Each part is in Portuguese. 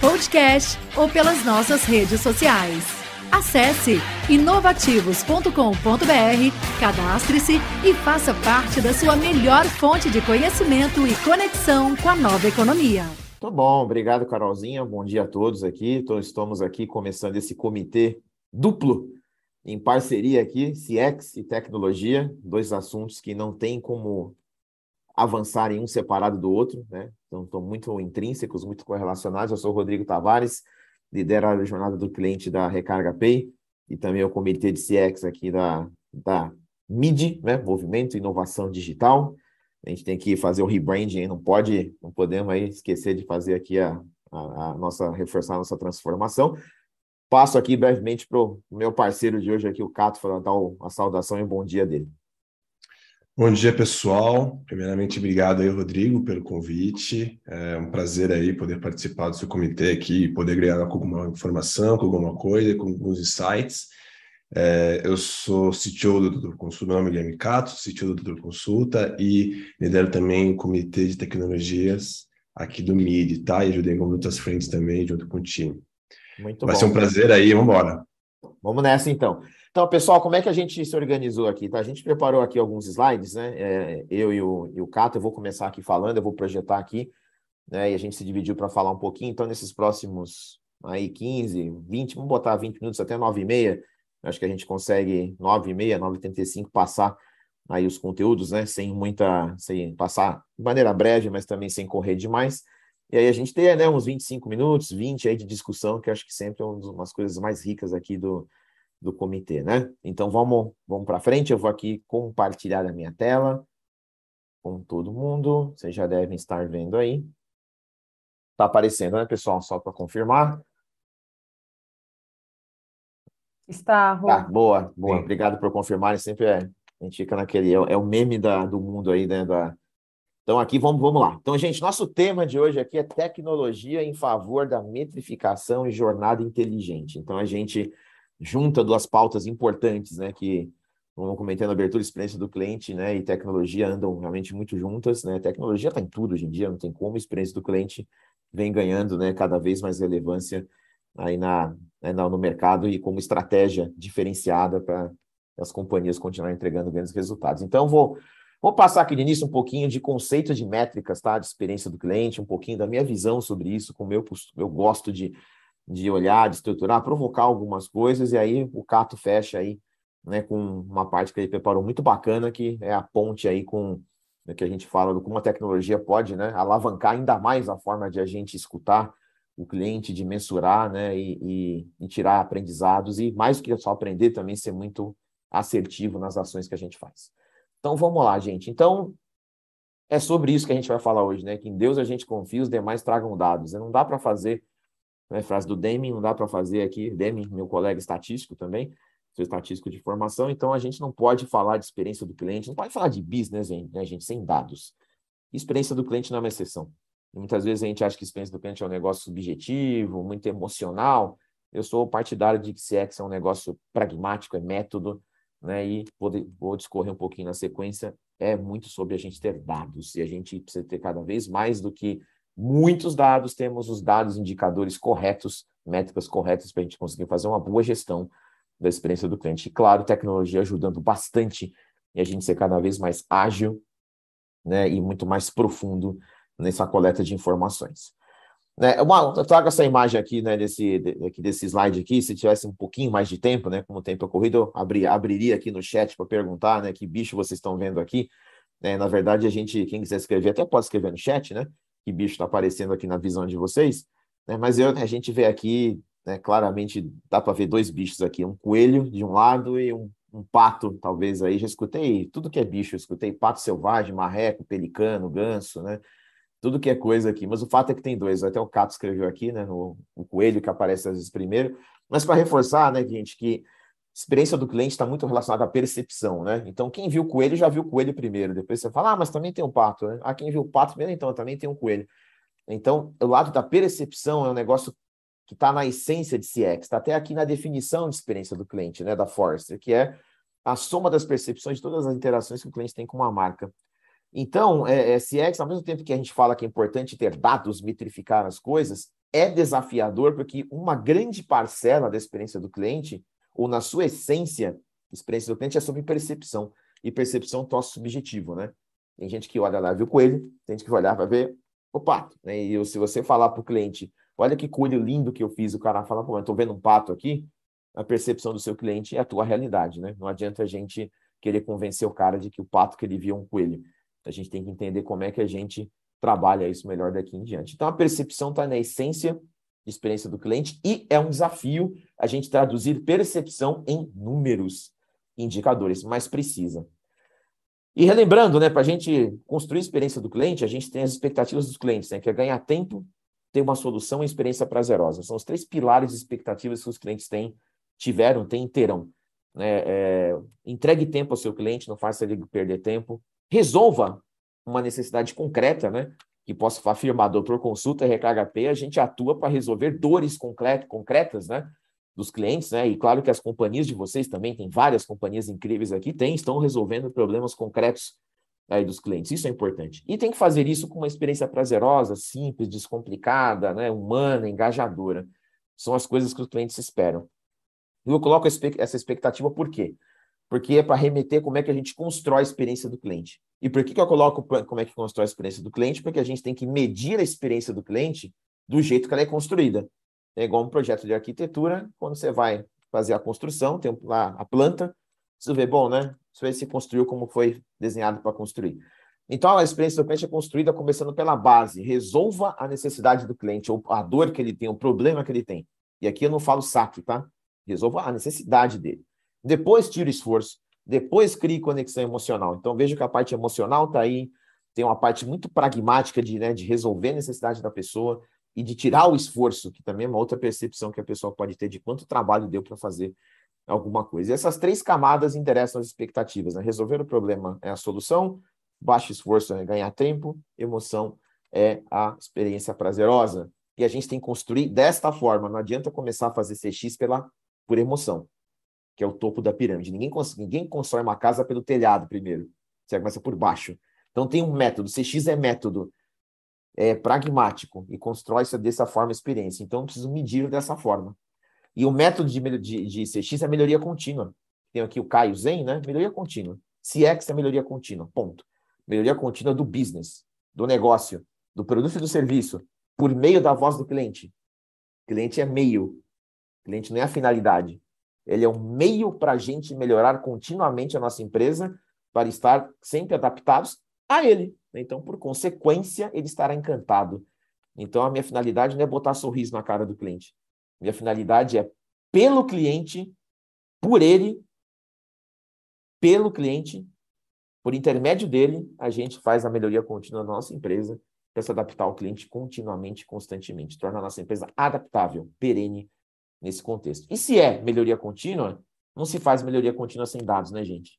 podcast ou pelas nossas redes sociais. Acesse inovativos.com.br, cadastre-se e faça parte da sua melhor fonte de conhecimento e conexão com a nova economia. Tá bom, obrigado, Carolzinha. Bom dia a todos aqui. Então, estamos aqui começando esse comitê duplo em parceria aqui, CX e tecnologia, dois assuntos que não tem como avançar em um separado do outro, né? Então, estão muito intrínsecos, muito correlacionados. Eu sou o Rodrigo Tavares, lidero a jornada do cliente da Recarga Pay e também o comitê de CX aqui da, da MID, né? Movimento Inovação Digital. A gente tem que fazer o rebranding, não pode, não podemos aí esquecer de fazer aqui a, a, a nossa, reforçar a nossa transformação. Passo aqui brevemente para o meu parceiro de hoje aqui, o Cato, para dar a saudação e o bom dia dele. Bom dia, pessoal. Primeiramente, obrigado aí, Rodrigo, pelo convite. É um prazer aí poder participar do seu comitê aqui, poder ganhar com alguma informação, com alguma coisa, com alguns insights. É, eu sou CTO do Doutor Consulta, meu nome é Guilherme Cato, CTO do Doutor Consulta e lidero também o comitê de tecnologias aqui do MID, tá? E ajudei em outras frentes também, junto com o time. Muito Vai bom. ser um prazer aí, vamos embora. Vamos nessa então. Então, pessoal, como é que a gente se organizou aqui? Tá? A gente preparou aqui alguns slides, né? É, eu e o, e o Cato, eu vou começar aqui falando, eu vou projetar aqui, né? E a gente se dividiu para falar um pouquinho. Então, nesses próximos aí 15, 20, vamos botar 20 minutos até 9 e meia, acho que a gente consegue 9 e meia, 9 e 35 passar aí os conteúdos, né? Sem muita, sem passar de maneira breve, mas também sem correr demais. E aí a gente tem né, uns 25 minutos, 20 aí de discussão, que acho que sempre é uma das coisas mais ricas aqui do, do comitê, né? Então vamos, vamos para frente, eu vou aqui compartilhar a minha tela com todo mundo, vocês já devem estar vendo aí. Está aparecendo, né, pessoal? Só para confirmar. Está, Rô. Tá, boa, boa. Sim. Obrigado por confirmarem. Sempre é, a gente fica naquele, é, é o meme da, do mundo aí, né, da, então, aqui vamos, vamos lá. Então, gente, nosso tema de hoje aqui é tecnologia em favor da metrificação e jornada inteligente. Então, a gente junta duas pautas importantes, né, que, como comentei na abertura, experiência do cliente né, e tecnologia andam realmente muito juntas. Né? Tecnologia está em tudo hoje em dia, não tem como. experiência do cliente vem ganhando né, cada vez mais relevância aí na, né, no mercado e como estratégia diferenciada para as companhias continuarem entregando grandes resultados. Então, vou Vou passar aqui no início um pouquinho de conceito de métricas, tá? De experiência do cliente, um pouquinho da minha visão sobre isso, como eu, eu gosto de, de olhar, de estruturar, provocar algumas coisas, e aí o Cato fecha aí, né, com uma parte que ele preparou muito bacana, que é a ponte aí com o que a gente fala do como a tecnologia pode, né, alavancar ainda mais a forma de a gente escutar o cliente, de mensurar, né, e, e, e tirar aprendizados, e mais do que só aprender, também ser muito assertivo nas ações que a gente faz. Então vamos lá, gente. Então é sobre isso que a gente vai falar hoje, né? Que em Deus a gente confia, os demais tragam dados. Não dá para fazer, né, frase do Deming, não dá para fazer aqui, Deming, meu colega estatístico também, sou estatístico de formação, então a gente não pode falar de experiência do cliente, não pode falar de business, né, gente, sem dados. Experiência do cliente não é uma exceção. E muitas vezes a gente acha que experiência do cliente é um negócio subjetivo, muito emocional. Eu sou partidário de que CX é um negócio pragmático, é método, né? E vou, vou discorrer um pouquinho na sequência, é muito sobre a gente ter dados, e a gente precisa ter cada vez mais do que muitos dados, temos os dados indicadores corretos, métricas corretas para a gente conseguir fazer uma boa gestão da experiência do cliente. E claro, tecnologia ajudando bastante e a gente ser cada vez mais ágil né, e muito mais profundo nessa coleta de informações. Né, uma, eu trago essa imagem aqui, né, desse, aqui, desse slide aqui, se tivesse um pouquinho mais de tempo, né, como o tempo é corrido, eu abri, abriria aqui no chat para perguntar, né, que bicho vocês estão vendo aqui. Né, na verdade, a gente, quem quiser escrever, até pode escrever no chat, né, que bicho está aparecendo aqui na visão de vocês, né, mas eu, a gente vê aqui, né, claramente, dá para ver dois bichos aqui, um coelho de um lado e um, um pato, talvez aí, já escutei tudo que é bicho, escutei pato selvagem, marreco, pelicano, ganso, né, tudo que é coisa aqui, mas o fato é que tem dois. Até o Cato escreveu aqui, né? No, o coelho que aparece às vezes primeiro. Mas para reforçar, né, gente, que experiência do cliente está muito relacionada à percepção, né? Então, quem viu o coelho já viu o coelho primeiro. Depois você fala, ah, mas também tem um pato, né? Ah, quem viu o pato primeiro, então, também tem um coelho. Então, o lado da percepção é um negócio que está na essência de CX, está até aqui na definição de experiência do cliente, né, da Forrester, que é a soma das percepções de todas as interações que o cliente tem com uma marca. Então, é, é, CX, ao mesmo tempo que a gente fala que é importante ter dados, metrificar as coisas, é desafiador porque uma grande parcela da experiência do cliente, ou na sua essência, experiência do cliente é sobre percepção. E percepção troço subjetivo, né? Tem gente que olha lá, viu o coelho, tem gente que vai olhar para ver o pato. Né? E se você falar para o cliente, olha que coelho lindo que eu fiz, o cara fala, pô, eu estou vendo um pato aqui, a percepção do seu cliente é a tua realidade, né? Não adianta a gente querer convencer o cara de que o pato que ele viu é um coelho. A gente tem que entender como é que a gente trabalha isso melhor daqui em diante. Então, a percepção está na essência experiência do cliente e é um desafio a gente traduzir percepção em números, indicadores, mais precisa. E relembrando, né, para a gente construir a experiência do cliente, a gente tem as expectativas dos clientes, né, que é ganhar tempo, ter uma solução e experiência prazerosa. São os três pilares de expectativas que os clientes têm, tiveram, têm e terão. Né? É, entregue tempo ao seu cliente, não faça ele perder tempo resolva uma necessidade concreta, né? Que possa afirmar, doutor consulta RKHP, a gente atua para resolver dores concretas, né? Dos clientes, né? E claro que as companhias de vocês também, tem várias companhias incríveis aqui, tem, estão resolvendo problemas concretos aí dos clientes. Isso é importante. E tem que fazer isso com uma experiência prazerosa, simples, descomplicada, né? humana, engajadora. São as coisas que os clientes esperam. Eu coloco essa expectativa por quê? porque é para remeter como é que a gente constrói a experiência do cliente. E por que, que eu coloco como é que constrói a experiência do cliente? Porque a gente tem que medir a experiência do cliente do jeito que ela é construída. É igual um projeto de arquitetura, quando você vai fazer a construção, tem lá a planta, você vê, bom, né? Você vê se construiu como foi desenhado para construir. Então, a experiência do cliente é construída começando pela base. Resolva a necessidade do cliente, ou a dor que ele tem, o problema que ele tem. E aqui eu não falo saque, tá? Resolva a necessidade dele. Depois tira o esforço. Depois crie conexão emocional. Então, veja que a parte emocional está aí. Tem uma parte muito pragmática de, né, de resolver a necessidade da pessoa e de tirar o esforço, que também é uma outra percepção que a pessoa pode ter de quanto trabalho deu para fazer alguma coisa. E essas três camadas interessam as expectativas. Né? Resolver o problema é a solução, baixo esforço é ganhar tempo, emoção é a experiência prazerosa. E a gente tem que construir desta forma. Não adianta começar a fazer CX pela, por emoção que é o topo da pirâmide. Ninguém, ninguém constrói uma casa pelo telhado primeiro. Você começa por baixo. Então tem um método. CX é método. É pragmático e constrói-se dessa forma a experiência. Então eu preciso medir dessa forma. E o método de, de, de CX é melhoria contínua. Tem aqui o Caio Zen, né? Melhoria contínua. CX é melhoria contínua. Ponto. Melhoria contínua do business, do negócio, do produto e do serviço, por meio da voz do cliente. Cliente é meio. Cliente não é a finalidade. Ele é um meio para a gente melhorar continuamente a nossa empresa, para estar sempre adaptados a ele. Então, por consequência, ele estará encantado. Então, a minha finalidade não é botar sorriso na cara do cliente. Minha finalidade é, pelo cliente, por ele, pelo cliente, por intermédio dele, a gente faz a melhoria contínua da nossa empresa para se adaptar ao cliente continuamente, constantemente. Torna a nossa empresa adaptável, perene nesse contexto. E se é melhoria contínua, não se faz melhoria contínua sem dados, né, gente?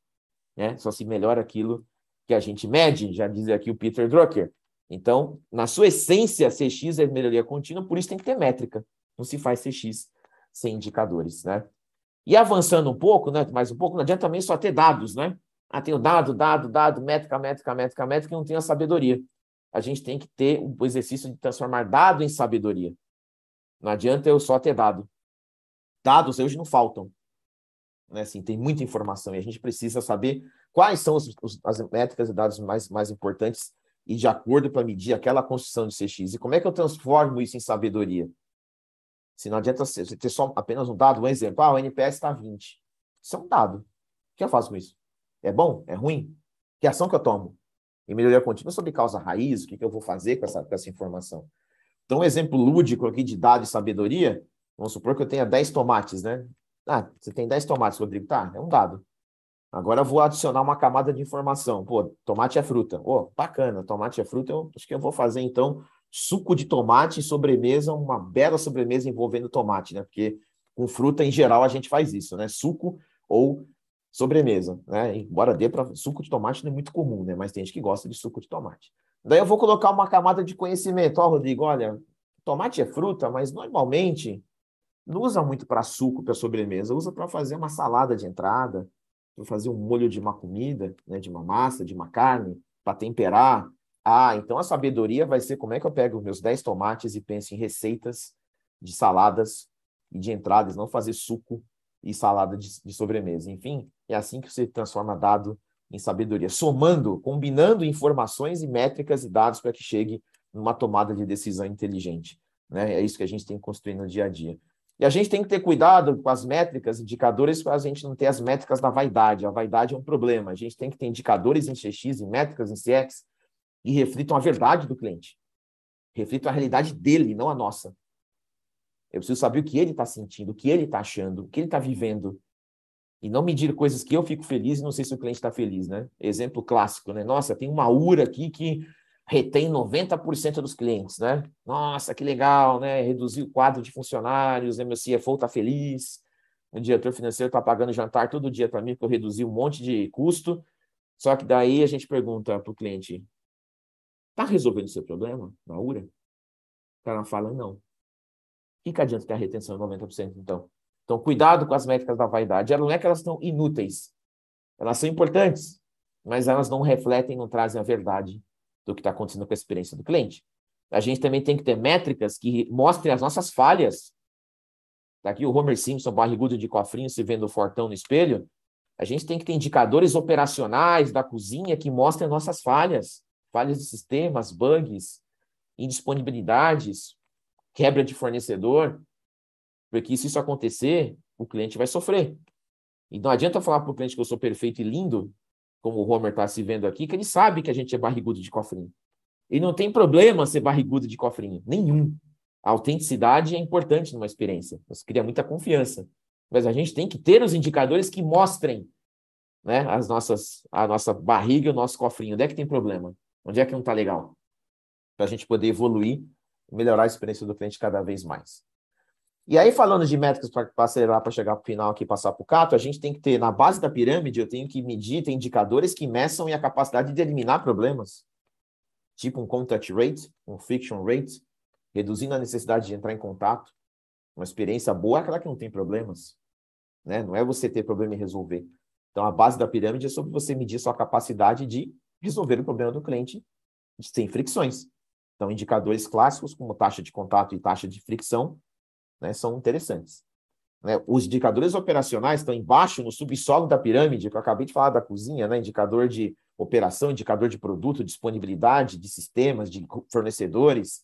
Né? Só se melhora aquilo que a gente mede, já diz aqui o Peter Drucker. Então, na sua essência, CX é melhoria contínua, por isso tem que ter métrica. Não se faz CX sem indicadores, né? E avançando um pouco, né, mais um pouco, não adianta também só ter dados, né? Ah, tem o dado, dado, dado, métrica, métrica, métrica, métrica, e não tem a sabedoria. A gente tem que ter o exercício de transformar dado em sabedoria. Não adianta eu só ter dado dados hoje não faltam. Né? Assim, tem muita informação e a gente precisa saber quais são os, os, as métricas e dados mais, mais importantes e de acordo para medir aquela construção de CX. E como é que eu transformo isso em sabedoria? Se não adianta você ter só apenas um dado, um exemplo. Ah, o NPS está 20. Isso é um dado. O que eu faço com isso? É bom? É ruim? Que ação que eu tomo? E melhoria contínua sobre causa raiz, o que, que eu vou fazer com essa, com essa informação? Então, um exemplo lúdico aqui de dado e sabedoria Vamos supor que eu tenha 10 tomates, né? Ah, você tem 10 tomates, Rodrigo. Tá, é um dado. Agora eu vou adicionar uma camada de informação. Pô, tomate é fruta. Pô, bacana, tomate é fruta. Eu acho que eu vou fazer, então, suco de tomate, sobremesa, uma bela sobremesa envolvendo tomate, né? Porque com fruta, em geral, a gente faz isso, né? Suco ou sobremesa, né? Embora dê para suco de tomate não é muito comum, né? Mas tem gente que gosta de suco de tomate. Daí eu vou colocar uma camada de conhecimento. Ó, Rodrigo, olha, tomate é fruta, mas normalmente não usa muito para suco, para sobremesa, usa para fazer uma salada de entrada, para fazer um molho de uma comida, né, de uma massa, de uma carne, para temperar. Ah, então a sabedoria vai ser como é que eu pego meus 10 tomates e penso em receitas de saladas e de entradas, não fazer suco e salada de, de sobremesa. Enfim, é assim que você transforma dado em sabedoria, somando, combinando informações e métricas e dados para que chegue numa tomada de decisão inteligente. Né? É isso que a gente tem que construir no dia a dia. E a gente tem que ter cuidado com as métricas, indicadores, para a gente não ter as métricas da vaidade. A vaidade é um problema. A gente tem que ter indicadores em CX, em métricas, em CX, que reflitam a verdade do cliente. Reflitam a realidade dele, não a nossa. Eu preciso saber o que ele está sentindo, o que ele está achando, o que ele está vivendo. E não medir coisas que eu fico feliz e não sei se o cliente está feliz, né? Exemplo clássico, né? Nossa, tem uma URA aqui que retém 90% dos clientes, né? Nossa, que legal, né? Reduzir o quadro de funcionários, né? meu CFO está feliz, o diretor financeiro está pagando jantar todo dia para mim, porque eu reduzi um monte de custo. Só que daí a gente pergunta para o cliente: está resolvendo o seu problema na URA? O cara fala: não. O que, que adianta ter a retenção de 90% então? Então, cuidado com as métricas da vaidade. Não é que elas estão inúteis. Elas são importantes, mas elas não refletem, não trazem a verdade do que está acontecendo com a experiência do cliente. A gente também tem que ter métricas que mostrem as nossas falhas. Tá aqui o Homer Simpson, barrigudo de cofrinho, se vendo fortão no espelho. A gente tem que ter indicadores operacionais da cozinha que mostrem as nossas falhas. Falhas de sistemas, bugs, indisponibilidades, quebra de fornecedor. Porque se isso acontecer, o cliente vai sofrer. E não adianta falar para o cliente que eu sou perfeito e lindo, como o Homer está se vendo aqui, que ele sabe que a gente é barrigudo de cofrinho. E não tem problema ser barrigudo de cofrinho, nenhum. A autenticidade é importante numa experiência, você cria muita confiança. Mas a gente tem que ter os indicadores que mostrem né, as nossas, a nossa barriga e o nosso cofrinho. Onde é que tem problema? Onde é que não está legal? Para a gente poder evoluir e melhorar a experiência do cliente cada vez mais. E aí, falando de métricas para acelerar para chegar para o final aqui e passar para o Cato, a gente tem que ter, na base da pirâmide, eu tenho que medir, tem indicadores que meçam a capacidade de eliminar problemas. Tipo um contact rate, um friction rate, reduzindo a necessidade de entrar em contato. Uma experiência boa é aquela que não tem problemas. Né? Não é você ter problema e resolver. Então, a base da pirâmide é sobre você medir sua capacidade de resolver o problema do cliente sem fricções. Então, indicadores clássicos, como taxa de contato e taxa de fricção, né, são interessantes. Né? Os indicadores operacionais estão embaixo, no subsolo da pirâmide, que eu acabei de falar da cozinha, né? indicador de operação, indicador de produto, disponibilidade de sistemas, de fornecedores.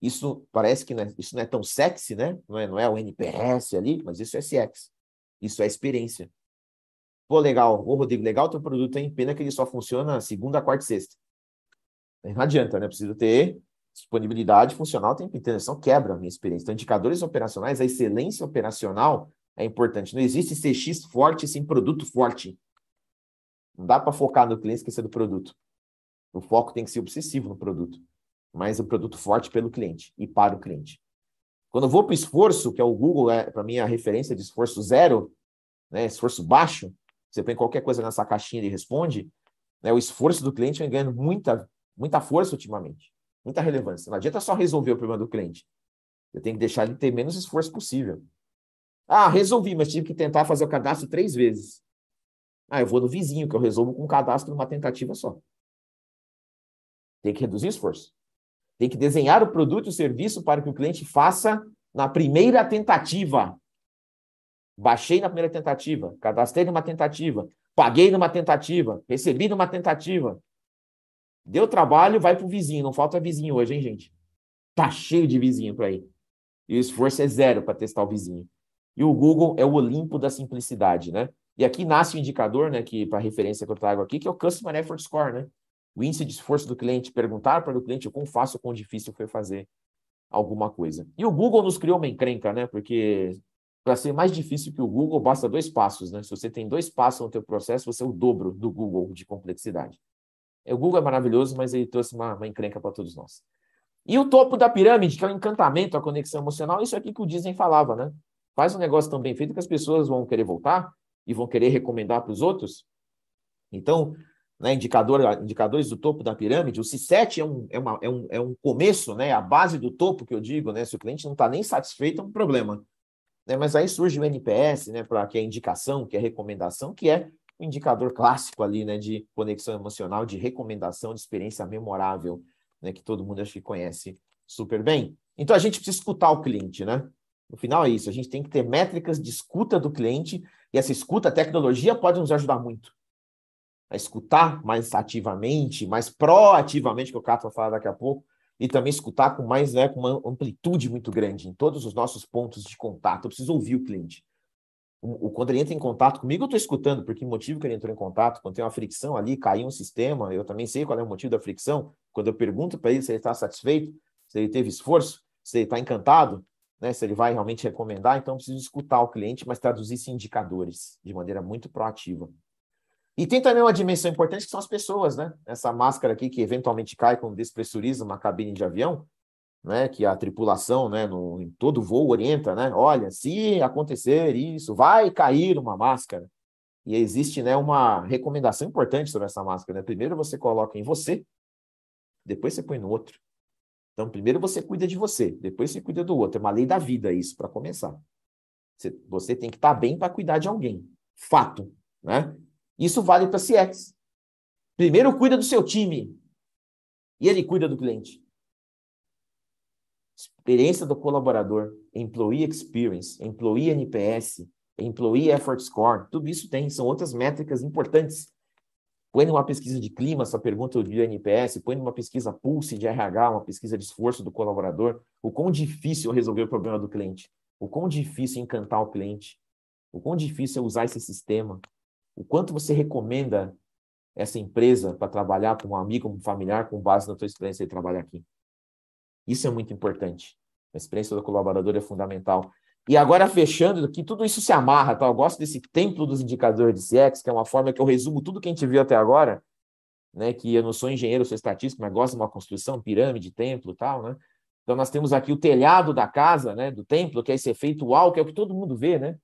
Isso parece que não é, isso não é tão sexy, né? não, é, não é o NPS ali, mas isso é CX. Isso é experiência. Pô, legal. Ô, Rodrigo, legal teu produto, hein? Pena que ele só funciona segunda, quarta e sexta. Não adianta, né? Preciso ter disponibilidade funcional tem inteiro, senão quebra a minha experiência. Então, indicadores operacionais, a excelência operacional é importante. Não existe CX forte sem produto forte. Não dá para focar no cliente e esquecer do produto. O foco tem que ser obsessivo no produto, mas o produto forte pelo cliente e para o cliente. Quando eu vou para o esforço, que é o Google, é para mim a referência de esforço zero, né, esforço baixo, você põe qualquer coisa nessa caixinha e responde, né, o esforço do cliente vem ganhando muita, muita força ultimamente muita relevância. Não adianta só resolver o problema do cliente. Eu tenho que deixar ele ter menos esforço possível. Ah, resolvi, mas tive que tentar fazer o cadastro três vezes. Ah, eu vou no vizinho, que eu resolvo com um cadastro numa tentativa só. Tem que reduzir o esforço. Tem que desenhar o produto e o serviço para que o cliente faça na primeira tentativa. Baixei na primeira tentativa, cadastrei numa tentativa, paguei numa tentativa, recebi numa tentativa. Deu trabalho, vai pro vizinho. Não falta vizinho hoje, hein, gente? Tá cheio de vizinho para ir. E o esforço é zero para testar o vizinho. E o Google é o Olimpo da simplicidade, né? E aqui nasce o um indicador, né, que para referência que eu trago aqui, que é o Customer Effort Score, né? O índice de esforço do cliente, perguntar para o cliente o quão fácil ou quão difícil foi fazer alguma coisa. E o Google nos criou uma encrenca, né? Porque Para ser mais difícil que o Google, basta dois passos, né? Se você tem dois passos no teu processo, você é o dobro do Google de complexidade. O Google é maravilhoso, mas ele trouxe uma, uma encrenca para todos nós. E o topo da pirâmide, que é o encantamento, a conexão emocional, isso aqui que o Disney falava, né? Faz um negócio tão bem feito que as pessoas vão querer voltar e vão querer recomendar para os outros. Então, né, indicador, indicadores do topo da pirâmide, o C7 é um, é, uma, é, um, é um começo, né, a base do topo que eu digo, né, se o cliente não está nem satisfeito, é um problema. Né, mas aí surge o NPS, né, para que é indicação, que é recomendação, que é um indicador clássico ali, né, de conexão emocional, de recomendação, de experiência memorável, né, que todo mundo acho que conhece super bem. Então a gente precisa escutar o cliente, né? No final é isso, a gente tem que ter métricas de escuta do cliente, e essa escuta, a tecnologia pode nos ajudar muito a escutar mais ativamente, mais proativamente, que o Cato vai falar daqui a pouco, e também escutar com mais, né, com uma amplitude muito grande em todos os nossos pontos de contato. Eu preciso ouvir o cliente. O, quando ele entra em contato comigo, eu estou escutando, porque o motivo que ele entrou em contato, quando tem uma fricção ali, caiu um sistema, eu também sei qual é o motivo da fricção. Quando eu pergunto para ele se ele está satisfeito, se ele teve esforço, se ele está encantado, né, se ele vai realmente recomendar, então eu preciso escutar o cliente, mas traduzir isso em indicadores de maneira muito proativa. E tem também uma dimensão importante que são as pessoas, né? Essa máscara aqui que eventualmente cai quando despressuriza uma cabine de avião, né? Que a tripulação, né? No, em todo voo orienta, né? Olha, se acontecer isso, vai cair uma máscara. E existe, né? Uma recomendação importante sobre essa máscara. Né? Primeiro você coloca em você, depois você põe no outro. Então, primeiro você cuida de você, depois você cuida do outro. É uma lei da vida isso, para começar. Você, você tem que estar tá bem para cuidar de alguém. Fato, né? Isso vale para CX. Primeiro cuida do seu time e ele cuida do cliente. Experiência do colaborador, employee experience, employee NPS, employee effort score, tudo isso tem, são outras métricas importantes. Põe numa pesquisa de clima essa pergunta do NPS, põe numa pesquisa Pulse de RH, uma pesquisa de esforço do colaborador, o quão difícil é resolver o problema do cliente, o quão difícil é encantar o cliente, o quão difícil é usar esse sistema, o quanto você recomenda essa empresa para trabalhar com um amigo, um familiar, com base na tua experiência de trabalhar aqui. Isso é muito importante. A experiência do colaborador é fundamental. E agora, fechando aqui, tudo isso se amarra, tá? Eu gosto desse templo dos indicadores de CX, que é uma forma que eu resumo tudo que a gente viu até agora, né? Que eu não sou engenheiro, sou estatístico, mas gosto de uma construção, pirâmide, templo tal, né? Então, nós temos aqui o telhado da casa, né? Do templo, que é esse efeito uau, que é o que todo mundo vê, né?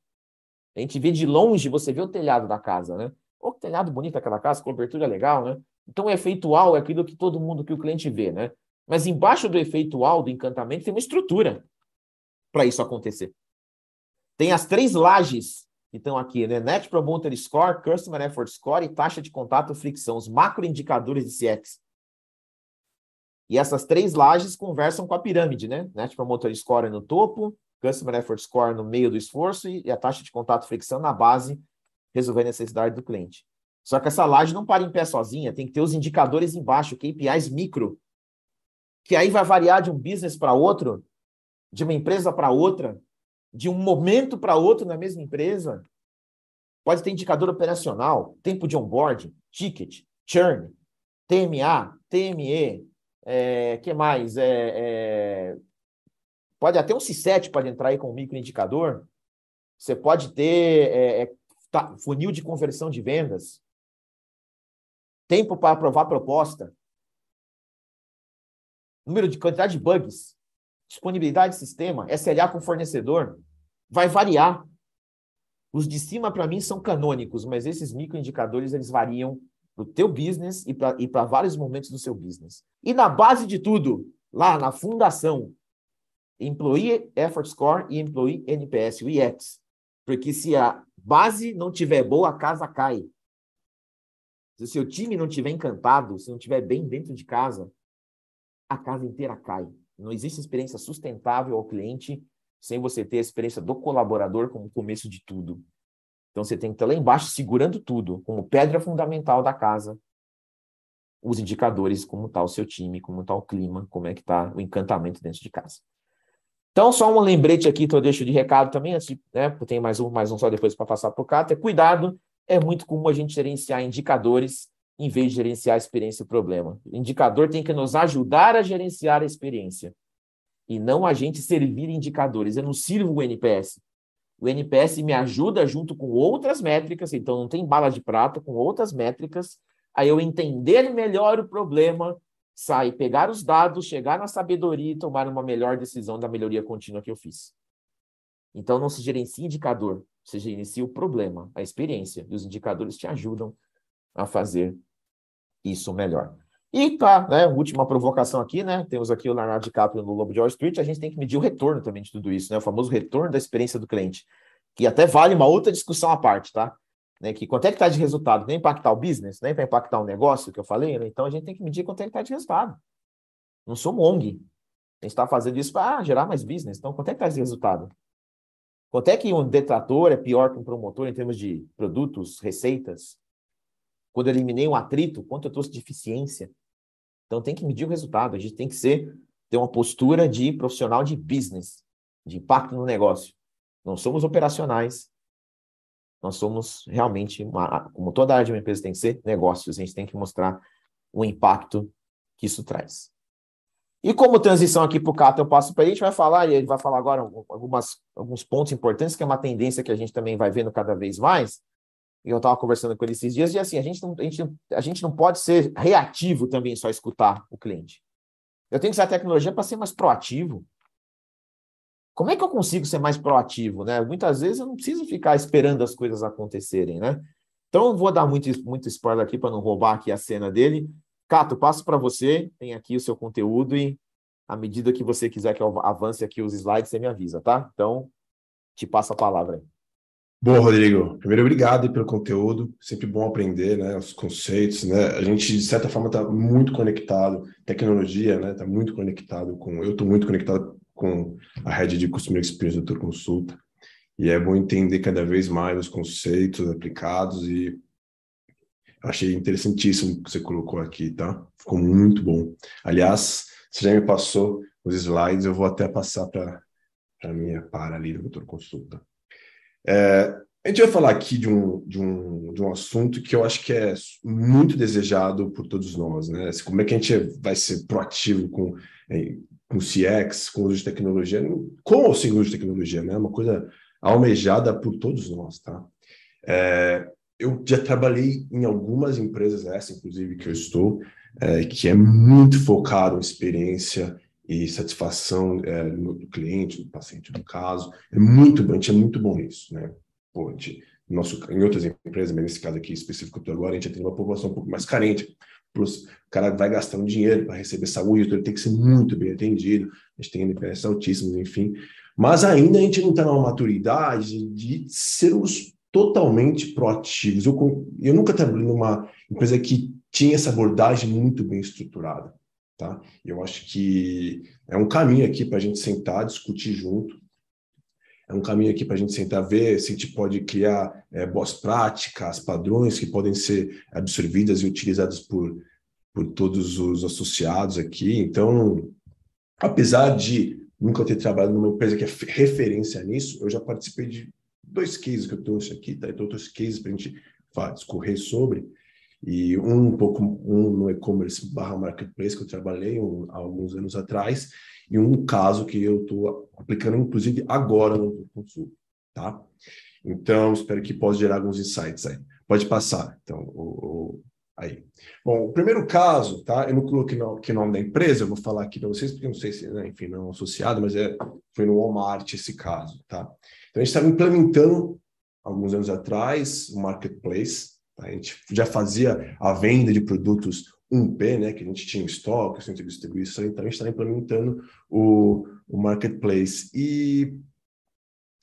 A gente vê de longe, você vê o telhado da casa, né? O telhado bonito aquela casa, cobertura legal, né? Então, o efeitual é aquilo que todo mundo, que o cliente vê, né? Mas embaixo do efeitual, do encantamento, tem uma estrutura para isso acontecer. Tem as três lajes que estão aqui, né? Net Promoter Score, Customer Effort Score e taxa de contato fricção, os macroindicadores de CX. E essas três lajes conversam com a pirâmide, né? Net Promoter Score no topo, Customer Effort Score no meio do esforço e a taxa de contato fricção na base, resolver a necessidade do cliente. Só que essa laje não para em pé sozinha, tem que ter os indicadores embaixo, KPIs micro, que aí vai variar de um business para outro, de uma empresa para outra, de um momento para outro na mesma empresa. Pode ter indicador operacional, tempo de onboarding, ticket, churn, TMA, TME, é, que mais? É, é, Pode até um C7 pode entrar aí com um microindicador. Você pode ter é, é, tá, funil de conversão de vendas. Tempo para aprovar proposta. Número de quantidade de bugs. Disponibilidade de sistema. SLA com fornecedor. Vai variar. Os de cima, para mim, são canônicos, mas esses microindicadores eles variam para o teu business e para vários momentos do seu business. E na base de tudo, lá na fundação, Employee Effort Score e Employee NPS, o IEX. Porque se a base não tiver boa, a casa cai. Se o seu time não tiver encantado, se não tiver bem dentro de casa, a casa inteira cai. Não existe experiência sustentável ao cliente sem você ter a experiência do colaborador como começo de tudo. Então você tem que estar lá embaixo segurando tudo, como pedra fundamental da casa, os indicadores, como está o seu time, como está o clima, como é que está o encantamento dentro de casa. Então, só um lembrete aqui que eu deixo de recado também, de, né, tem mais um, mais um só depois para passar para o Cáter. Cuidado, é muito comum a gente gerenciar indicadores em vez de gerenciar a experiência e o problema. O indicador tem que nos ajudar a gerenciar a experiência e não a gente servir indicadores. Eu não sirvo o NPS. O NPS me ajuda junto com outras métricas, então não tem bala de prata, com outras métricas, a eu entender melhor o problema, sair, pegar os dados, chegar na sabedoria e tomar uma melhor decisão da melhoria contínua que eu fiz. Então não se gerencia indicador, se gerencia o problema, a experiência, e os indicadores te ajudam a fazer isso melhor. E tá, né, última provocação aqui, né, temos aqui o Leonardo DiCaprio no Lobo de Wall Street, a gente tem que medir o retorno também de tudo isso, né, o famoso retorno da experiência do cliente, que até vale uma outra discussão à parte, tá? Né, que quanto é que está de resultado, nem impactar o business, nem para impactar o negócio, que eu falei, né? então a gente tem que medir quanto é que está de resultado. Não sou ONG, a gente está fazendo isso para ah, gerar mais business, então quanto é que está de resultado? Quanto é que um detrator é pior que um promotor em termos de produtos, receitas? Quando eu eliminei um atrito, quanto eu trouxe de eficiência? Então tem que medir o resultado. A gente tem que ser ter uma postura de profissional de business, de impacto no negócio. Não somos operacionais. Nós somos realmente, uma, como toda área de uma empresa tem que ser, negócios. A gente tem que mostrar o impacto que isso traz. E como transição aqui para o Cato, eu passo para ele, a gente vai falar, e ele vai falar agora algumas, alguns pontos importantes, que é uma tendência que a gente também vai vendo cada vez mais. Eu estava conversando com ele esses dias, e assim, a gente, não, a, gente, a gente não pode ser reativo também, só escutar o cliente. Eu tenho que usar a tecnologia para ser mais proativo. Como é que eu consigo ser mais proativo? Né? Muitas vezes eu não preciso ficar esperando as coisas acontecerem, né? Então, eu vou dar muito, muito spoiler aqui para não roubar aqui a cena dele, Cato, passo para você, tem aqui o seu conteúdo e à medida que você quiser que eu avance aqui os slides, você me avisa, tá? Então, te passo a palavra aí. Bom, Rodrigo, primeiro obrigado pelo conteúdo, sempre bom aprender, né, os conceitos, né, a gente de certa forma está muito conectado, tecnologia, né, está muito conectado com, eu estou muito conectado com a rede de Customer Experience do Consulta, e é bom entender cada vez mais os conceitos aplicados e Achei interessantíssimo o que você colocou aqui, tá? Ficou muito bom. Aliás, você já me passou os slides, eu vou até passar para a minha para ali do Doutor Consulta. É, a gente vai falar aqui de um, de, um, de um assunto que eu acho que é muito desejado por todos nós, né? Como é que a gente vai ser proativo com, é, com CX, com o uso de tecnologia, com ou sem uso de tecnologia, né? Uma coisa almejada por todos nós, tá? É, eu já trabalhei em algumas empresas, essa inclusive que eu estou, é, que é muito focado em experiência e satisfação é, do cliente, do paciente, no caso. É muito bom, a gente é muito bom nisso, né? Pô, gente, nosso, em outras empresas, mas nesse caso aqui específico que eu agora, a gente tem uma população um pouco mais carente. Plus, o cara vai gastar um dinheiro para receber saúde, então ele tem que ser muito bem atendido. A gente tem NPS altíssimos, enfim. Mas ainda a gente não está numa maturidade de sermos totalmente proativos. Eu, eu nunca trabalhei numa empresa que tinha essa abordagem muito bem estruturada. Tá? Eu acho que é um caminho aqui para a gente sentar, discutir junto. É um caminho aqui para a gente sentar, ver se a gente pode criar é, boas práticas, padrões que podem ser absorvidas e utilizadas por, por todos os associados aqui. Então, apesar de nunca ter trabalhado numa empresa que é referência nisso, eu já participei de dois cases que eu trouxe aqui, tá? Então, outros cases para a gente discorrer sobre. E um, pouco um no e-commerce barra marketplace que eu trabalhei um, há alguns anos atrás, e um caso que eu estou aplicando, inclusive, agora no consulta, tá? Então, espero que possa gerar alguns insights aí. Pode passar, então, o, o, aí. Bom, o primeiro caso, tá? Eu não coloquei o que nome da empresa, eu vou falar aqui para vocês, porque eu não sei se, né, enfim, não associado, mas é, foi no Walmart esse caso, tá? Então, a gente estava implementando, alguns anos atrás, o marketplace. A gente já fazia a venda de produtos 1P, né, que a gente tinha em estoque, centro de distribuição, então a gente estava implementando o, o marketplace. E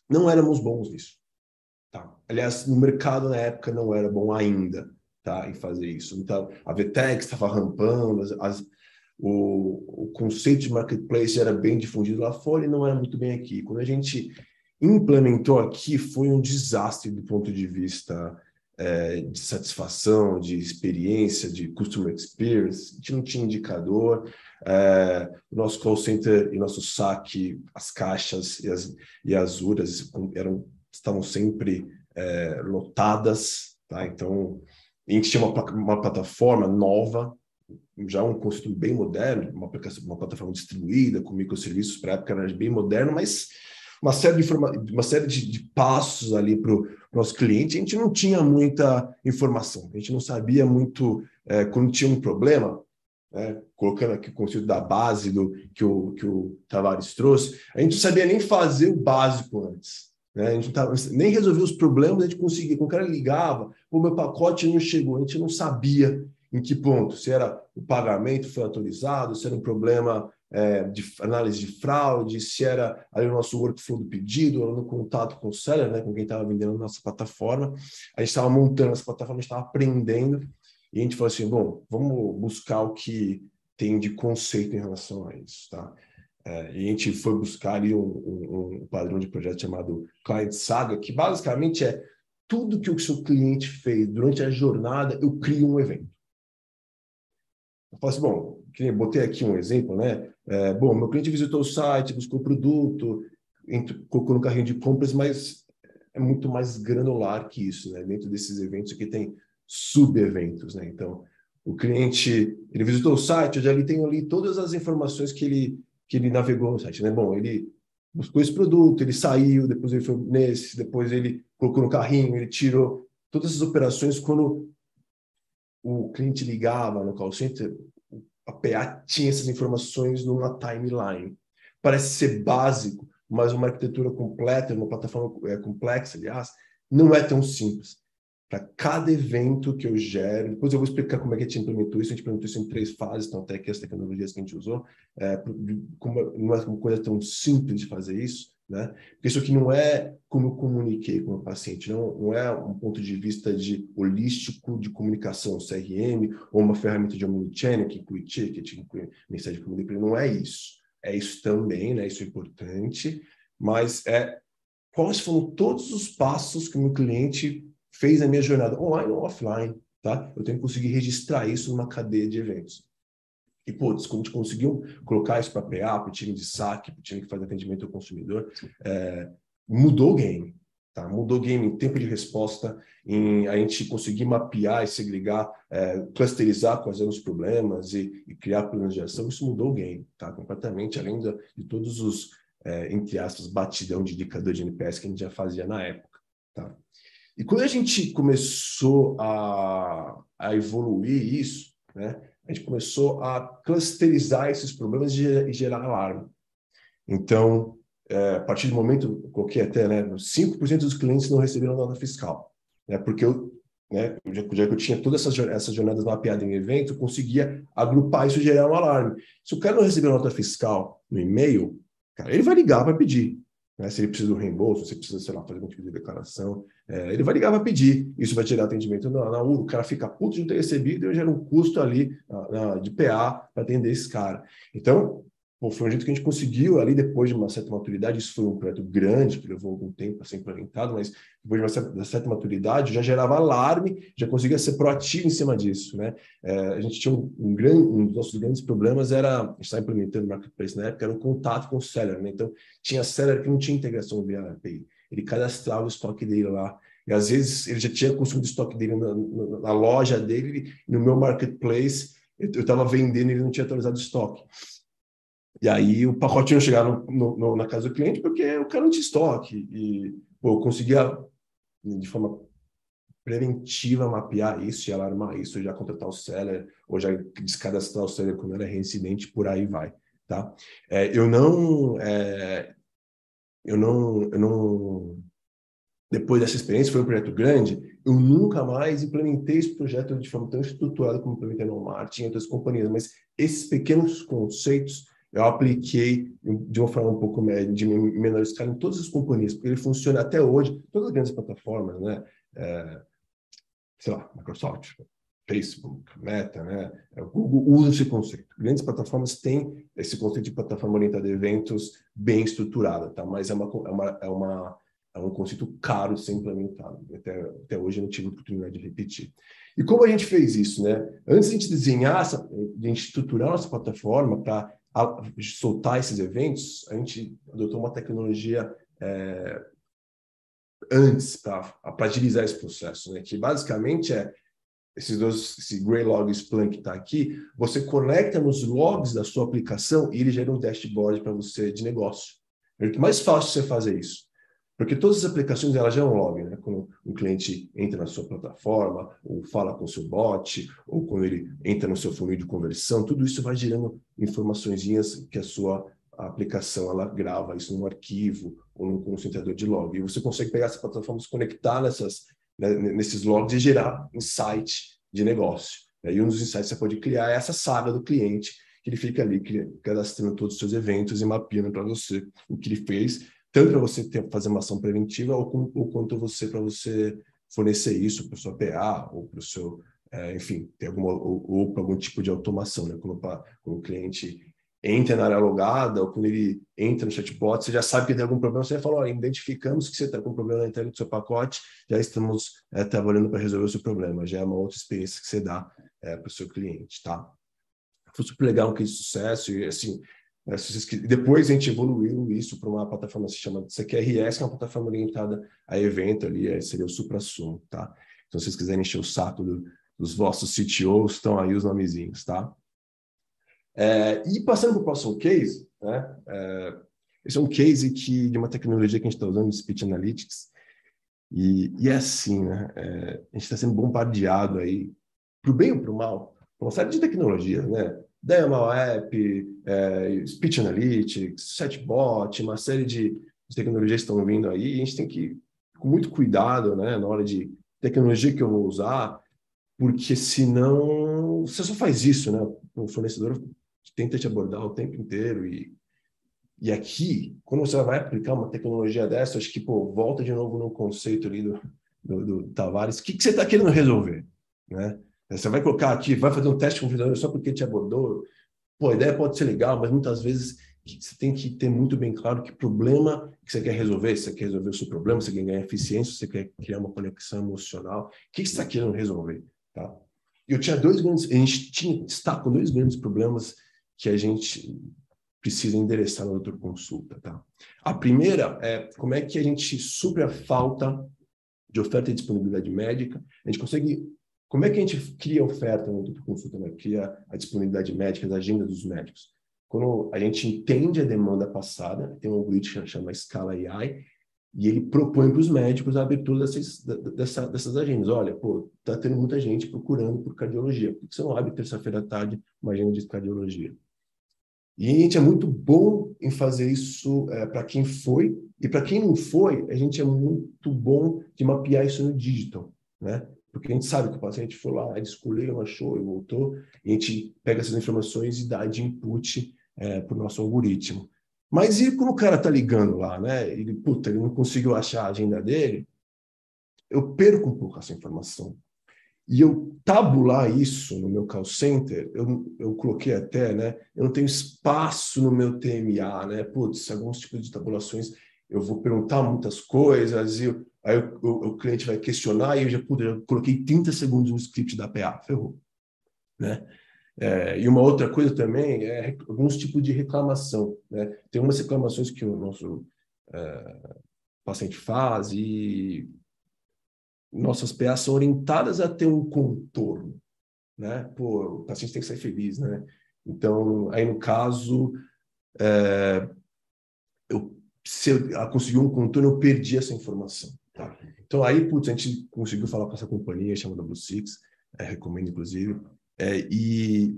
não éramos bons nisso. Tá? Aliás, no mercado na época não era bom ainda tá, em fazer isso. Então, a VTEX estava rampando, as, as, o, o conceito de marketplace era bem difundido lá fora e não era muito bem aqui. Quando a gente implementou aqui foi um desastre do ponto de vista é, de satisfação, de experiência, de customer experience. A gente não tinha indicador. É, nosso call center e nosso saque, as caixas e as, e as URAs eram, estavam sempre é, lotadas. Tá? Então, a gente tinha uma, uma plataforma nova, já um conceito bem moderno, uma, uma plataforma distribuída, com microserviços, para a época era bem moderno, mas uma série de, uma série de, de passos ali para o nosso cliente, a gente não tinha muita informação, a gente não sabia muito é, quando tinha um problema, né, colocando aqui o conceito da base do que o, que o Tavares trouxe, a gente não sabia nem fazer o básico antes. Né? A gente não tava, nem resolvia os problemas, a gente conseguia. Quando o cara ligava, o meu pacote não chegou, a gente não sabia em que ponto, se era o pagamento foi autorizado, se era um problema é, de análise de fraude, se era ali o nosso workflow do pedido, no contato com o seller, né, com quem estava vendendo a nossa plataforma. A gente estava montando essa plataforma, a gente estava aprendendo, e a gente falou assim, bom, vamos buscar o que tem de conceito em relação a isso, tá? É, e a gente foi buscar ali um, um, um, padrão de projeto chamado Client Saga, que basicamente é tudo que o seu cliente fez durante a jornada, eu crio um evento. Eu falo assim, bom, botei aqui um exemplo, né? É, bom, meu cliente visitou o site, buscou o produto, colocou no carrinho de compras, mas é muito mais granular que isso, né? Dentro desses eventos aqui tem sub-eventos, né? Então, o cliente, ele visitou o site, eu já ali tenho ali todas as informações que ele, que ele navegou no site, né? Bom, ele buscou esse produto, ele saiu, depois ele foi nesse, depois ele colocou no carrinho, ele tirou todas essas operações quando o cliente ligava no call center, a PA tinha essas informações numa timeline. Parece ser básico, mas uma arquitetura completa, uma plataforma é, complexa, aliás, não é tão simples. Para cada evento que eu gero, depois eu vou explicar como é que a gente implementou isso. A gente implementou isso em três fases, então até aqui as tecnologias que a gente usou. É, como não é uma coisa tão simples de fazer isso, né? Porque isso aqui não é como eu comuniquei com o paciente, não, não é um ponto de vista de holístico de comunicação, CRM, ou uma ferramenta de omnichannel que inclui ticket, que inclui mensagem de comunicação, não é isso. É isso também, né? Isso é importante, mas é quais foram todos os passos que o meu cliente fez na minha jornada, online ou offline, tá? Eu tenho que conseguir registrar isso numa cadeia de eventos. E, putz, como a gente conseguiu colocar isso para PA, para o time de saque, para o time que faz atendimento ao consumidor, é, mudou o game. Tá? Mudou o game em tempo de resposta, em a gente conseguir mapear e segregar, é, clusterizar quais eram os problemas e, e, criar planos de ação. Isso mudou o game, tá? completamente, além de, de todos os, é, entre aspas, batidão de indicador de NPS que a gente já fazia na época. Tá? E quando a gente começou a, a evoluir isso, né, a gente começou a clusterizar esses problemas e gerar alarme. Então, é, a partir do momento, eu coloquei até, né, 5% dos clientes não receberam nota fiscal, né, porque eu, né, já, já que eu tinha todas essas, essas jornadas mapeadas em evento, eu conseguia agrupar isso e gerar um alarme. Se o cara não receber nota fiscal no e-mail, cara, ele vai ligar para pedir. Né? Se ele precisa do reembolso, se precisa, sei lá, fazer um tipo de declaração, é, ele vai ligar para pedir. Isso vai tirar atendimento na, na URO. O cara fica puto de não ter recebido e gera um custo ali na, na, de PA para atender esse cara. Então, Bom, foi um jeito que a gente conseguiu ali, depois de uma certa maturidade, isso foi um projeto grande, que levou algum tempo a ser implementado, mas depois de uma certa, certa maturidade, já gerava alarme, já conseguia ser proativo em cima disso, né? É, a gente tinha um, um, grande, um dos nossos grandes problemas era, estava implementando Marketplace na época, era o contato com o seller, né? Então, tinha seller que não tinha integração via API. Ele cadastrava o estoque dele lá, e às vezes ele já tinha consumido o estoque dele na, na, na loja dele, no meu Marketplace, eu estava vendendo e ele não tinha atualizado o estoque. E aí o pacote ia chegar no, no, na casa do cliente porque o cara não tinha estoque. E pô, eu conseguia, de forma preventiva, mapear isso e alarmar isso, já contratar o seller, ou já descadastrar o seller quando era reincidente, por aí vai. Tá? É, eu não. É, eu não. Eu não depois dessa experiência, foi um projeto grande, eu nunca mais implementei esse projeto de forma tão estruturada como implementei no Walmart e outras companhias, mas esses pequenos conceitos eu apliquei de uma forma um pouco de menor escala em todas as companhias, porque ele funciona até hoje, todas as grandes plataformas, né? É, sei lá, Microsoft, Facebook, Meta, né? É, o Google usa esse conceito. Grandes plataformas têm esse conceito de plataforma orientada a eventos bem estruturada, tá? Mas é uma, é uma, é uma é um conceito caro de ser implementado. Até, até hoje eu não tive oportunidade de repetir. E como a gente fez isso, né? Antes de a gente desenhar, de a gente estruturar nossa plataforma para soltar esses eventos, a gente adotou uma tecnologia é, antes para agilizar esse processo, né? que basicamente é esses dois, esse Greylog Splunk que está aqui, você conecta nos logs da sua aplicação e ele gera um dashboard para você de negócio. É mais fácil você fazer isso. Porque todas as aplicações elas geram log, né? Quando um cliente entra na sua plataforma, ou fala com o seu bot, ou quando ele entra no seu funil de conversão, tudo isso vai gerando informações que a sua aplicação ela grava isso num arquivo ou num concentrador de log. E você consegue pegar essas plataformas, conectar nessas, né, nesses logs e gerar insight de negócio. E um dos insights que você pode criar é essa saga do cliente, que ele fica ali cadastrando todos os seus eventos e mapeando para você o que ele fez tanto para você ter, fazer uma ação preventiva ou, ou quanto você para você fornecer isso para o seu PA ou para o seu, é, enfim, ter alguma ou, ou para algum tipo de automação, né? Quando, quando o cliente entra na área logada ou quando ele entra no chatbot, você já sabe que tem algum problema, você olha, identificamos que você está com problema na entrega do seu pacote, já estamos é, trabalhando para resolver o seu problema, já é uma outra experiência que você dá é, para o seu cliente, tá? Foi super legal um case de sucesso e, assim? Depois a gente evoluiu isso para uma plataforma que se chama CQRS, que é uma plataforma orientada a evento ali, seria o supra-sumo, tá? Então, se vocês quiserem encher o saco do, dos vossos CTOs, estão aí os nomezinhos, tá? É, e passando para o próximo case, né? É, esse é um case que, de uma tecnologia que a gente está usando, Speech Analytics, e, e é assim, né? É, a gente está sendo bombardeado aí, para o bem ou para o mal, por uma série de tecnologias, né? Demo App, é, Speech Analytics, Chatbot, uma série de, tecnologias que estão vindo aí. A gente tem que com muito cuidado né, na hora de tecnologia que eu vou usar, porque senão você só faz isso, né? O fornecedor tenta te abordar o tempo inteiro e e aqui, quando você vai aplicar uma tecnologia dessa, acho que pô, volta de novo no conceito ali do, do, do Tavares. O que, que você está querendo resolver, né? Você vai colocar aqui, vai fazer um teste com o vendedor só porque te abordou. Pô, a ideia pode ser legal, mas muitas vezes você tem que ter muito bem claro que problema que você quer resolver, se você quer resolver o seu problema, você quer ganhar eficiência, você quer criar uma conexão emocional, o que você está querendo resolver, tá? Eu tinha dois grandes, a gente tinha, está com dois grandes problemas que a gente precisa endereçar na doutor consulta, tá? A primeira é como é que a gente supre a falta de oferta e disponibilidade médica, a gente consegue como é que a gente cria oferta no consulta, né? cria a disponibilidade médica, a agenda dos médicos? Quando a gente entende a demanda passada, tem um algoritmo que chama Scala AI, e ele propõe para os médicos a abertura dessas, dessa, dessas agendas. Olha, pô, tá tendo muita gente procurando por cardiologia. Por que você não abre terça-feira à tarde uma agenda de cardiologia? E a gente é muito bom em fazer isso é, para quem foi, e para quem não foi, a gente é muito bom de mapear isso no digital, né? Porque a gente sabe que o paciente foi lá, ele escolheu, achou e voltou, e a gente pega essas informações e dá de input é, para o nosso algoritmo. Mas e quando o cara está ligando lá, né? Ele, puta, ele não conseguiu achar a agenda dele, eu perco um pouco essa informação. E eu tabular isso no meu call center, eu, eu coloquei até, né? Eu não tenho espaço no meu TMA, né? Putz, alguns tipos de tabulações eu vou perguntar muitas coisas e Aí o, o, o, cliente vai questionar e eu já, pude, eu coloquei 30 segundos no script da PA, ferrou. Né? É, e uma outra coisa também é alguns tipos de reclamação. Né? Tem umas reclamações que o nosso é, paciente faz e nossas PAs são orientadas a ter um contorno. Né? Pô, o paciente tem que ser feliz. Né? Então, aí no caso, é, eu, se eu conseguir um contorno, eu perdi essa informação. Tá. Então aí, putz, a gente conseguiu falar com essa companhia chamada Blue Six, é, recomendo inclusive, é, e,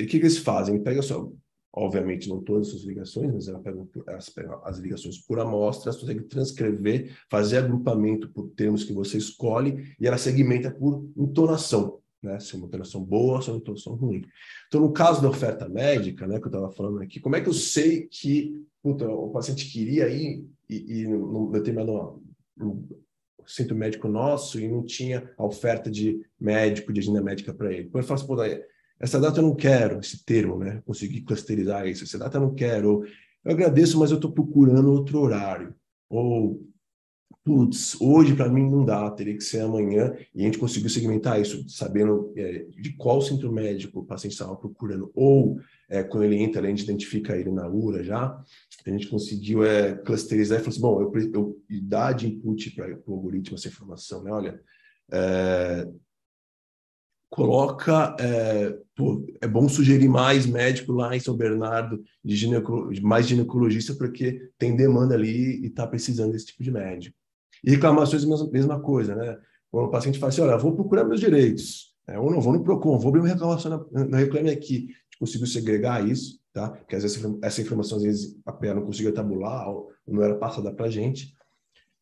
o que, que eles fazem? Pega só, obviamente não todas as suas ligações, mas ela pega, elas pegam as ligações por amostra, ela consegue transcrever, fazer agrupamento por termos que você escolhe e ela segmenta por entonação, né? Se é uma entonação boa se é uma entonação ruim. Então, no caso da oferta médica, né, que eu estava falando aqui, como é que eu sei que puta, o paciente queria ir e, e num determinado centro médico nosso e não tinha a oferta de médico, de agenda médica para ele. Então, eu falo assim, pô, essa data eu não quero, esse termo, né? Conseguir clusterizar isso. Essa data eu não quero. Eu agradeço, mas eu estou procurando outro horário. Ou, putz, hoje para mim não dá, teria que ser amanhã. E a gente conseguiu segmentar isso, sabendo é, de qual centro médico o paciente estava procurando. Ou, é, quando ele entra, a gente identifica ele na URA já a gente conseguiu é, clusterizar e falou assim, bom, eu, eu dar de input para o algoritmo essa informação, né? Olha, é, coloca. É, pô, é bom sugerir mais médico lá em São Bernardo, de ginecolo, mais ginecologista, porque tem demanda ali e está precisando desse tipo de médico. E reclamações, mesma, mesma coisa, né? Quando o paciente fala assim: olha, vou procurar meus direitos, é, ou não, vou no PROCON, vou abrir uma reclamação na, na Reclame Aqui. Conseguiu segregar isso, tá? Porque às vezes essa informação, às vezes, a PA não conseguia tabular, ou não era passada para a gente.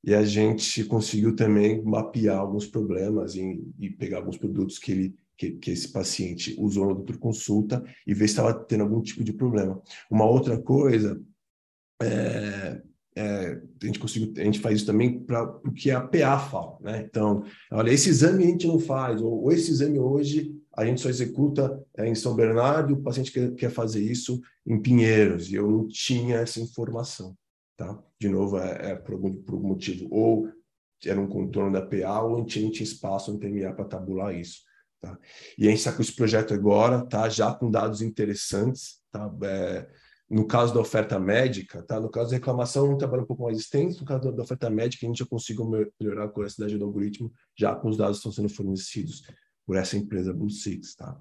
E a gente conseguiu também mapear alguns problemas e, e pegar alguns produtos que ele que, que, esse paciente usou na doutor consulta e ver se estava tendo algum tipo de problema. Uma outra coisa é, é, a gente conseguiu, a gente faz isso também para o que a PA fala, né? Então, olha, esse exame a gente não faz, ou, ou esse exame hoje a gente só executa é, em São Bernardo, o paciente quer, quer fazer isso em Pinheiros, e eu não tinha essa informação, tá? De novo, é, é por, algum, por algum motivo, ou era um contorno da PA, ou a gente não tinha espaço no TMA para tabular isso. Tá? E a gente está com esse projeto agora, tá? já com dados interessantes. Tá? É, no caso da oferta médica, tá? no caso da reclamação, um trabalho um pouco mais extenso. No caso da oferta médica, a gente já conseguiu melhorar a curiosidade do algoritmo, já com os dados que estão sendo fornecidos por essa empresa Blue Six. Tá?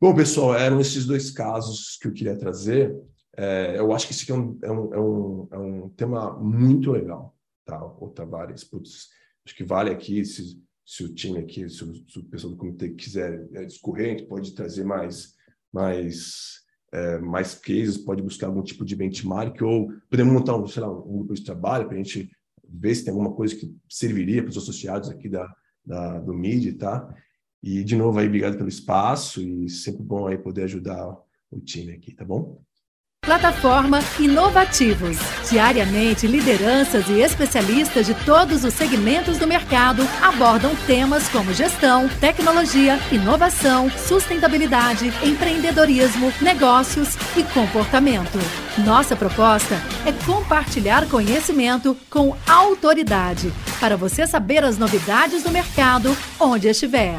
Bom, pessoal, eram esses dois casos que eu queria trazer. É, eu acho que esse aqui é um, é um, é um, é um tema muito legal, tá? O Tavares, putz, acho que vale aqui, se, se o time aqui, se o, se o pessoal do comitê quiser é, discorrer, a gente pode trazer mais, mais, é, mais cases, pode buscar algum tipo de benchmark, ou podemos montar um, sei lá, um grupo de trabalho para a gente ver se tem alguma coisa que serviria para os associados aqui da, da, do MIDI, tá? E, de novo, aí, obrigado pelo espaço e sempre bom aí poder ajudar o time aqui, tá bom? Plataforma Inovativos. Diariamente, lideranças e especialistas de todos os segmentos do mercado abordam temas como gestão, tecnologia, inovação, sustentabilidade, empreendedorismo, negócios e comportamento. Nossa proposta é compartilhar conhecimento com autoridade para você saber as novidades do mercado onde estiver